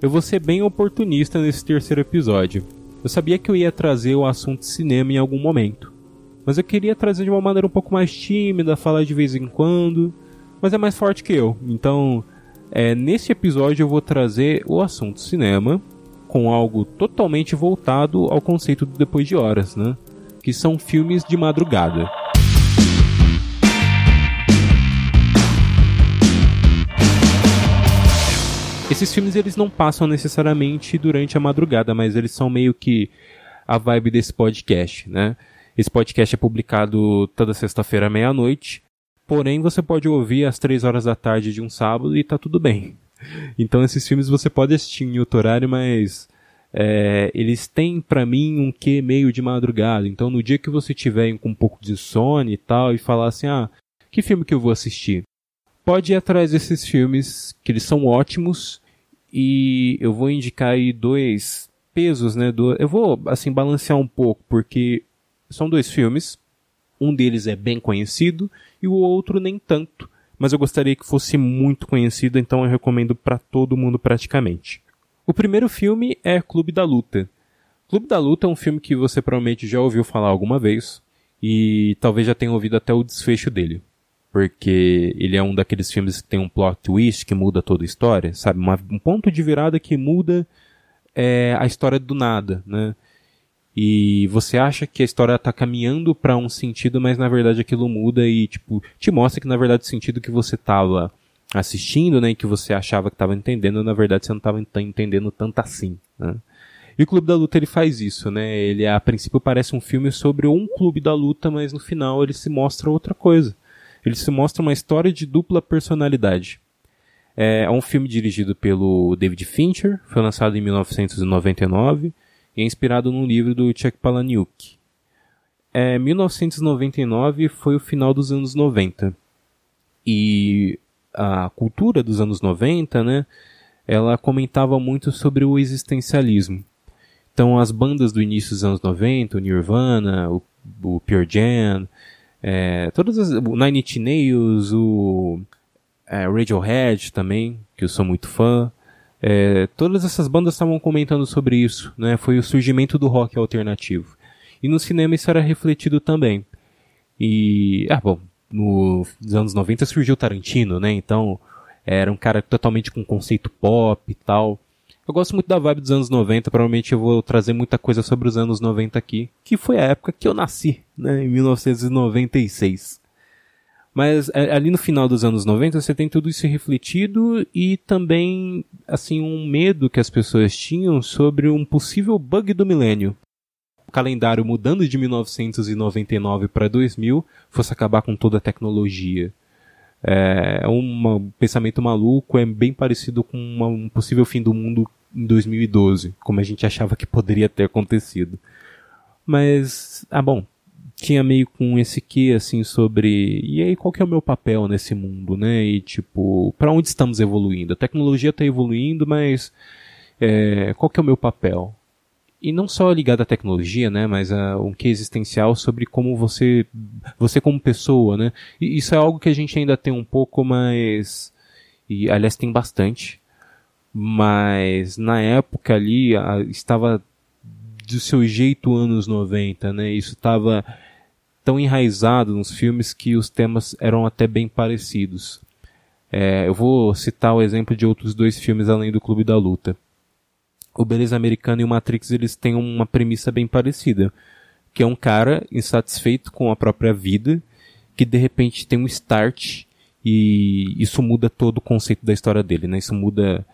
Eu vou ser bem oportunista nesse terceiro episódio. Eu sabia que eu ia trazer o assunto cinema em algum momento. Mas eu queria trazer de uma maneira um pouco mais tímida, falar de vez em quando. Mas é mais forte que eu. Então, é, nesse episódio eu vou trazer o assunto cinema com algo totalmente voltado ao conceito do depois de horas, né? Que são filmes de madrugada. Esses filmes eles não passam necessariamente durante a madrugada, mas eles são meio que a vibe desse podcast, né? Esse podcast é publicado toda sexta-feira à meia-noite, porém você pode ouvir às três horas da tarde de um sábado e tá tudo bem. Então esses filmes você pode assistir em outro horário, mas é, eles têm para mim um quê meio de madrugada. Então no dia que você tiver com um pouco de sono e tal e falar assim, ah, que filme que eu vou assistir? pode ir atrás desses filmes, que eles são ótimos, e eu vou indicar aí dois pesos, né? Do, eu vou, assim, balancear um pouco, porque são dois filmes, um deles é bem conhecido, e o outro nem tanto, mas eu gostaria que fosse muito conhecido, então eu recomendo para todo mundo praticamente. O primeiro filme é Clube da Luta. Clube da Luta é um filme que você provavelmente já ouviu falar alguma vez, e talvez já tenha ouvido até o desfecho dele porque ele é um daqueles filmes que tem um plot twist que muda toda a história, sabe? Uma, um ponto de virada que muda é, a história do nada, né? E você acha que a história está caminhando para um sentido, mas na verdade aquilo muda e tipo te mostra que na verdade o sentido que você estava assistindo, né, e que você achava que estava entendendo, na verdade você não estava entendendo tanto assim, né? E o Clube da Luta ele faz isso, né? Ele a princípio parece um filme sobre um clube da luta, mas no final ele se mostra outra coisa ele se mostra uma história de dupla personalidade. É, é um filme dirigido pelo David Fincher, foi lançado em 1999 e é inspirado num livro do Chuck Palahniuk. É, 1999 foi o final dos anos 90 e a cultura dos anos 90, né, ela comentava muito sobre o existencialismo. Então as bandas do início dos anos 90, o Nirvana, o, o Pure Jam, é, todas as, o Nine Inch Nails, o é, Radiohead também, que eu sou muito fã. É, todas essas bandas estavam comentando sobre isso, né? Foi o surgimento do rock alternativo. E no cinema isso era refletido também. E, ah, bom, nos anos 90 surgiu Tarantino, né? Então, era um cara totalmente com conceito pop e tal. Eu gosto muito da vibe dos anos 90, provavelmente eu vou trazer muita coisa sobre os anos 90 aqui, que foi a época que eu nasci, né, em 1996. Mas é, ali no final dos anos 90 você tem tudo isso refletido e também, assim, um medo que as pessoas tinham sobre um possível bug do milênio. O calendário mudando de 1999 para 2000 fosse acabar com toda a tecnologia. É um pensamento maluco, é bem parecido com uma, um possível fim do mundo em 2012, como a gente achava que poderia ter acontecido. Mas, ah bom, tinha meio com esse que assim sobre e aí qual que é o meu papel nesse mundo, né? E tipo, para onde estamos evoluindo? A tecnologia está evoluindo, mas é, qual que é o meu papel? E não só ligado à tecnologia, né, mas a um que existencial sobre como você, você como pessoa, né? E isso é algo que a gente ainda tem um pouco mais, e aliás tem bastante, mas na época ali a, estava do seu jeito anos 90, né? Isso estava tão enraizado nos filmes que os temas eram até bem parecidos. É, eu vou citar o exemplo de outros dois filmes além do Clube da Luta. O Beleza Americana e o Matrix eles têm uma premissa bem parecida, que é um cara insatisfeito com a própria vida, que de repente tem um start e isso muda todo o conceito da história dele, né? Isso muda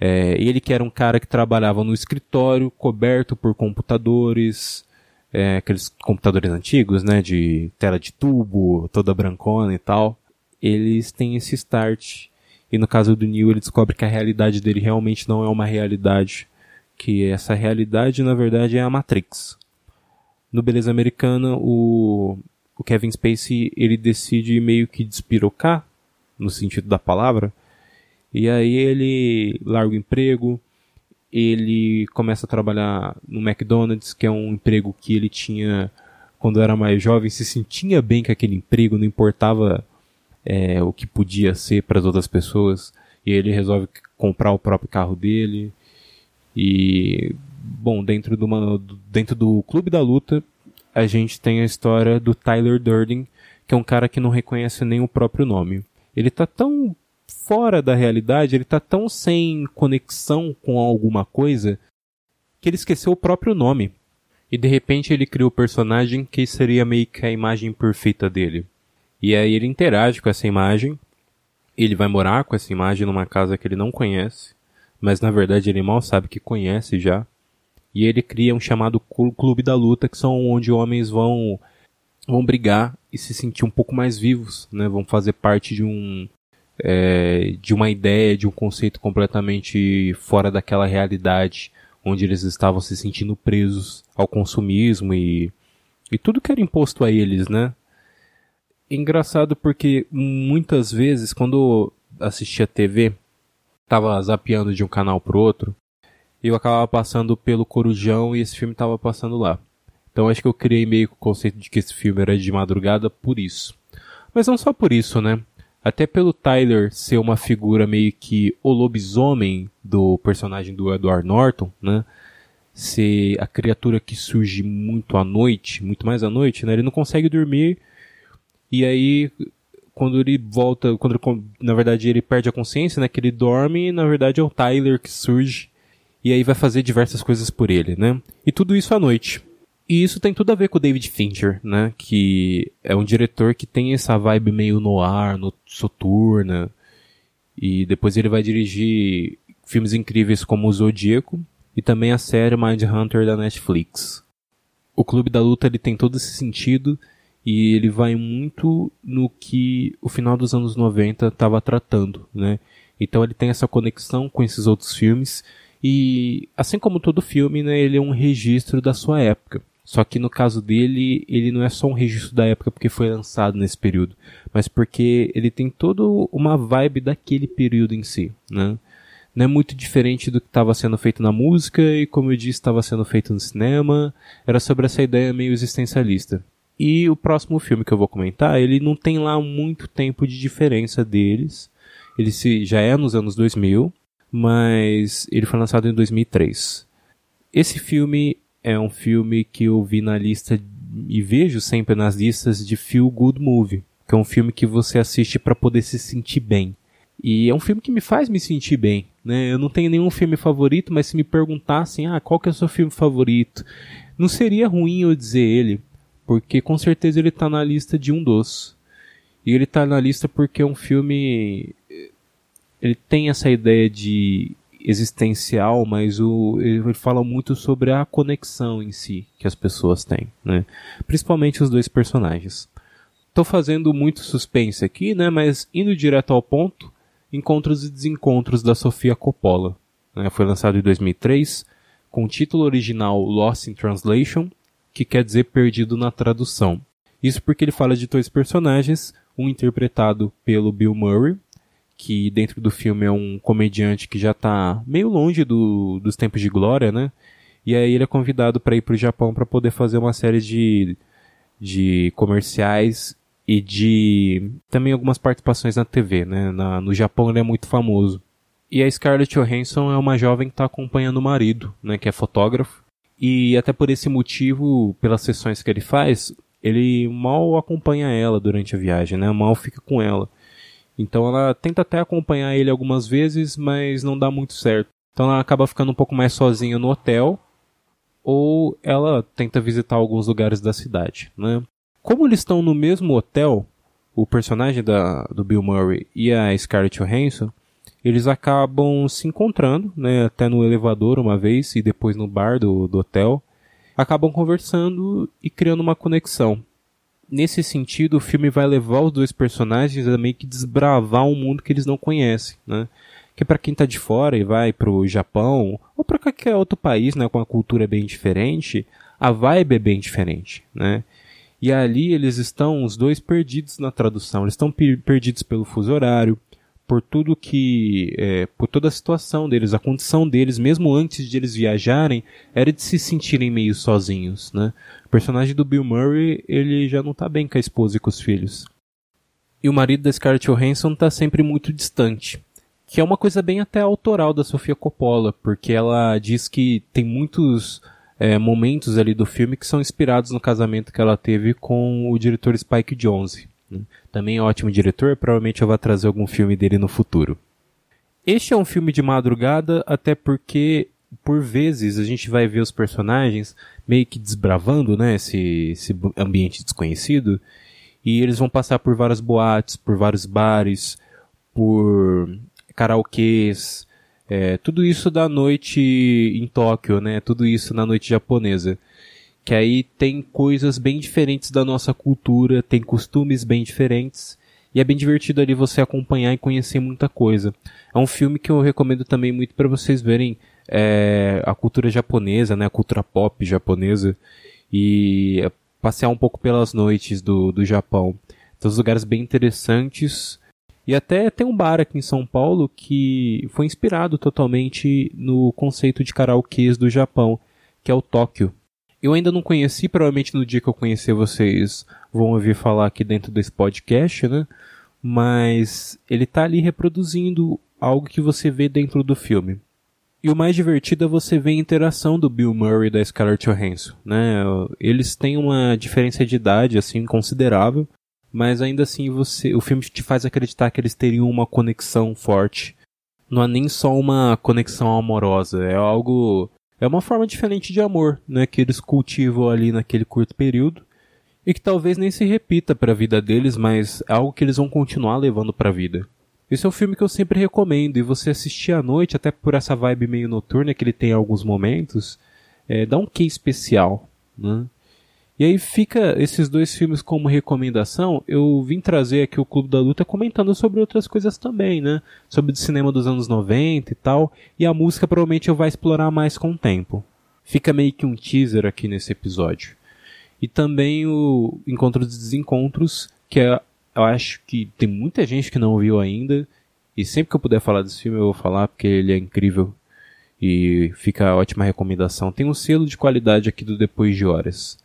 é, ele que era um cara que trabalhava no escritório, coberto por computadores, é, aqueles computadores antigos, né, de tela de tubo, toda brancona e tal. Eles têm esse start. E no caso do Neil, ele descobre que a realidade dele realmente não é uma realidade. Que essa realidade, na verdade, é a Matrix. No Beleza Americana, o, o Kevin Spacey, ele decide meio que despirocar, no sentido da palavra, e aí ele larga o emprego, ele começa a trabalhar no McDonald's, que é um emprego que ele tinha quando era mais jovem, se sentia bem com aquele emprego, não importava é, o que podia ser para as outras pessoas. E ele resolve comprar o próprio carro dele E, bom, dentro, de uma, dentro do Clube da Luta, a gente tem a história do Tyler Durden, que é um cara que não reconhece nem o próprio nome. Ele tá tão fora da realidade, ele tá tão sem conexão com alguma coisa, que ele esqueceu o próprio nome. E de repente ele cria o personagem que seria meio que a imagem perfeita dele. E aí ele interage com essa imagem, ele vai morar com essa imagem numa casa que ele não conhece, mas na verdade ele mal sabe que conhece já. E ele cria um chamado Clube da Luta, que são onde homens vão vão brigar e se sentir um pouco mais vivos, né? Vão fazer parte de um é, de uma ideia, de um conceito completamente fora daquela realidade onde eles estavam se sentindo presos ao consumismo e, e tudo que era imposto a eles, né? Engraçado porque muitas vezes quando assistia TV, tava zapeando de um canal pro outro, eu acabava passando pelo Corujão e esse filme tava passando lá. Então acho que eu criei meio que o conceito de que esse filme era de madrugada por isso. Mas não só por isso, né? Até pelo Tyler ser uma figura meio que o lobisomem do personagem do Edward Norton, né? Ser a criatura que surge muito à noite, muito mais à noite, né? Ele não consegue dormir e aí quando ele volta, quando ele, na verdade ele perde a consciência, né? Que ele dorme, na verdade é o Tyler que surge e aí vai fazer diversas coisas por ele, né? E tudo isso à noite. E isso tem tudo a ver com o David Fincher, né? Que é um diretor que tem essa vibe meio noir, no soturna. E depois ele vai dirigir filmes incríveis como o Zodíaco e também a série Mindhunter da Netflix. O Clube da Luta ele tem todo esse sentido e ele vai muito no que o final dos anos 90 estava tratando, né? Então ele tem essa conexão com esses outros filmes e assim como todo filme, né, ele é um registro da sua época. Só que no caso dele, ele não é só um registro da época porque foi lançado nesse período, mas porque ele tem toda uma vibe daquele período em si, né? Não é muito diferente do que estava sendo feito na música e, como eu disse, estava sendo feito no cinema. Era sobre essa ideia meio existencialista. E o próximo filme que eu vou comentar, ele não tem lá muito tempo de diferença deles. Ele se, já é nos anos 2000, mas ele foi lançado em 2003. Esse filme é um filme que eu vi na lista e vejo sempre nas listas de Feel Good Movie, que é um filme que você assiste para poder se sentir bem. E é um filme que me faz me sentir bem, né? Eu não tenho nenhum filme favorito, mas se me perguntassem, ah, qual que é o seu filme favorito? Não seria ruim eu dizer ele, porque com certeza ele está na lista de um dos. E ele está na lista porque é um filme ele tem essa ideia de existencial, mas o, ele fala muito sobre a conexão em si que as pessoas têm, né? Principalmente os dois personagens. Estou fazendo muito suspense aqui, né? Mas indo direto ao ponto, Encontros e Desencontros da Sofia Coppola. Né? Foi lançado em 2003, com o título original Lost in Translation, que quer dizer perdido na tradução. Isso porque ele fala de dois personagens, um interpretado pelo Bill Murray, que dentro do filme é um comediante que já está meio longe do, dos tempos de glória, né? E aí ele é convidado para ir para o Japão para poder fazer uma série de, de comerciais e de também algumas participações na TV, né? Na, no Japão ele é muito famoso. E a Scarlett Johansson é uma jovem que está acompanhando o marido, né? Que é fotógrafo. E até por esse motivo, pelas sessões que ele faz, ele mal acompanha ela durante a viagem, né? Mal fica com ela. Então ela tenta até acompanhar ele algumas vezes, mas não dá muito certo. Então ela acaba ficando um pouco mais sozinha no hotel, ou ela tenta visitar alguns lugares da cidade, né? Como eles estão no mesmo hotel, o personagem da, do Bill Murray e a Scarlett Johansson, eles acabam se encontrando, né, até no elevador uma vez e depois no bar do, do hotel, acabam conversando e criando uma conexão nesse sentido, o filme vai levar os dois personagens a meio que desbravar um mundo que eles não conhecem, né? Que para quem tá de fora e vai pro Japão ou para qualquer outro país, né, com a cultura bem diferente, a vibe é bem diferente, né? E ali eles estão os dois perdidos na tradução, eles estão perdidos pelo fuso horário, por tudo que, é, por toda a situação deles, a condição deles, mesmo antes de eles viajarem, era de se sentirem meio sozinhos, né? O personagem do Bill Murray, ele já não tá bem com a esposa e com os filhos. E o marido da Scarlett Johansson tá sempre muito distante, que é uma coisa bem até autoral da Sofia Coppola, porque ela diz que tem muitos é, momentos ali do filme que são inspirados no casamento que ela teve com o diretor Spike Jonze. Né? Também é um ótimo diretor, provavelmente eu vou trazer algum filme dele no futuro. Este é um filme de madrugada, até porque por vezes a gente vai ver os personagens meio que desbravando, né, esse, esse ambiente desconhecido, e eles vão passar por várias boates, por vários bares, por karaokês, é, tudo isso da noite em Tóquio, né, tudo isso na noite japonesa. Que aí tem coisas bem diferentes da nossa cultura, tem costumes bem diferentes, e é bem divertido ali você acompanhar e conhecer muita coisa. É um filme que eu recomendo também muito para vocês verem é, a cultura japonesa, né, a cultura pop japonesa e passear um pouco pelas noites do, do Japão. Uns lugares bem interessantes e até tem um bar aqui em São Paulo que foi inspirado totalmente no conceito de karaokês do Japão, que é o Tóquio. Eu ainda não conheci, provavelmente no dia que eu conhecer vocês vão ouvir falar aqui dentro desse podcast, né? Mas ele está ali reproduzindo algo que você vê dentro do filme. E o mais divertido é você ver a interação do Bill Murray e da Scarlett Johansson, né? Eles têm uma diferença de idade assim considerável, mas ainda assim você, o filme te faz acreditar que eles teriam uma conexão forte. Não é nem só uma conexão amorosa, é algo é uma forma diferente de amor, né, que eles cultivam ali naquele curto período e que talvez nem se repita para a vida deles, mas é algo que eles vão continuar levando para a vida. Esse é um filme que eu sempre recomendo, e você assistir à noite, até por essa vibe meio noturna que ele tem em alguns momentos, é, dá um quê especial, né? E aí fica esses dois filmes como recomendação. Eu vim trazer aqui o Clube da Luta comentando sobre outras coisas também, né? Sobre o cinema dos anos 90 e tal. E a música provavelmente eu vou explorar mais com o tempo. Fica meio que um teaser aqui nesse episódio. E também o Encontro dos Desencontros, que é eu acho que tem muita gente que não viu ainda. E sempre que eu puder falar desse filme, eu vou falar porque ele é incrível. E fica a ótima recomendação. Tem um selo de qualidade aqui do Depois de Horas.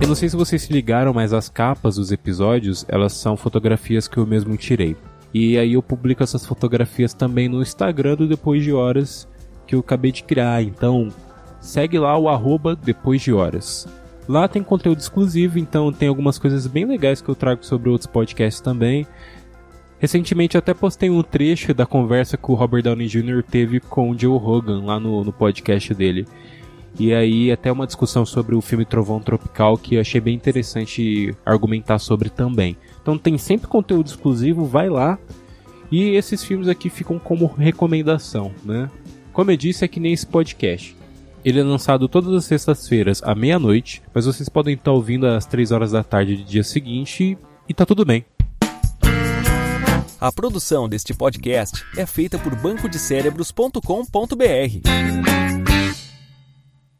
Eu não sei se vocês se ligaram, mas as capas dos episódios, elas são fotografias que eu mesmo tirei. E aí eu publico essas fotografias também no Instagram do Depois de Horas, que eu acabei de criar. Então, segue lá o arroba Depois de Horas. Lá tem conteúdo exclusivo, então tem algumas coisas bem legais que eu trago sobre outros podcasts também. Recentemente eu até postei um trecho da conversa que o Robert Downey Jr. teve com o Joe Rogan lá no, no podcast dele. E aí até uma discussão sobre o filme Trovão Tropical que eu achei bem interessante argumentar sobre também. Então tem sempre conteúdo exclusivo, vai lá. E esses filmes aqui ficam como recomendação, né? Como eu disse, é que nem esse podcast. Ele é lançado todas as sextas-feiras à meia-noite, mas vocês podem estar ouvindo às 3 horas da tarde do dia seguinte e tá tudo bem. A produção deste podcast é feita por bancodecerebros.com.br.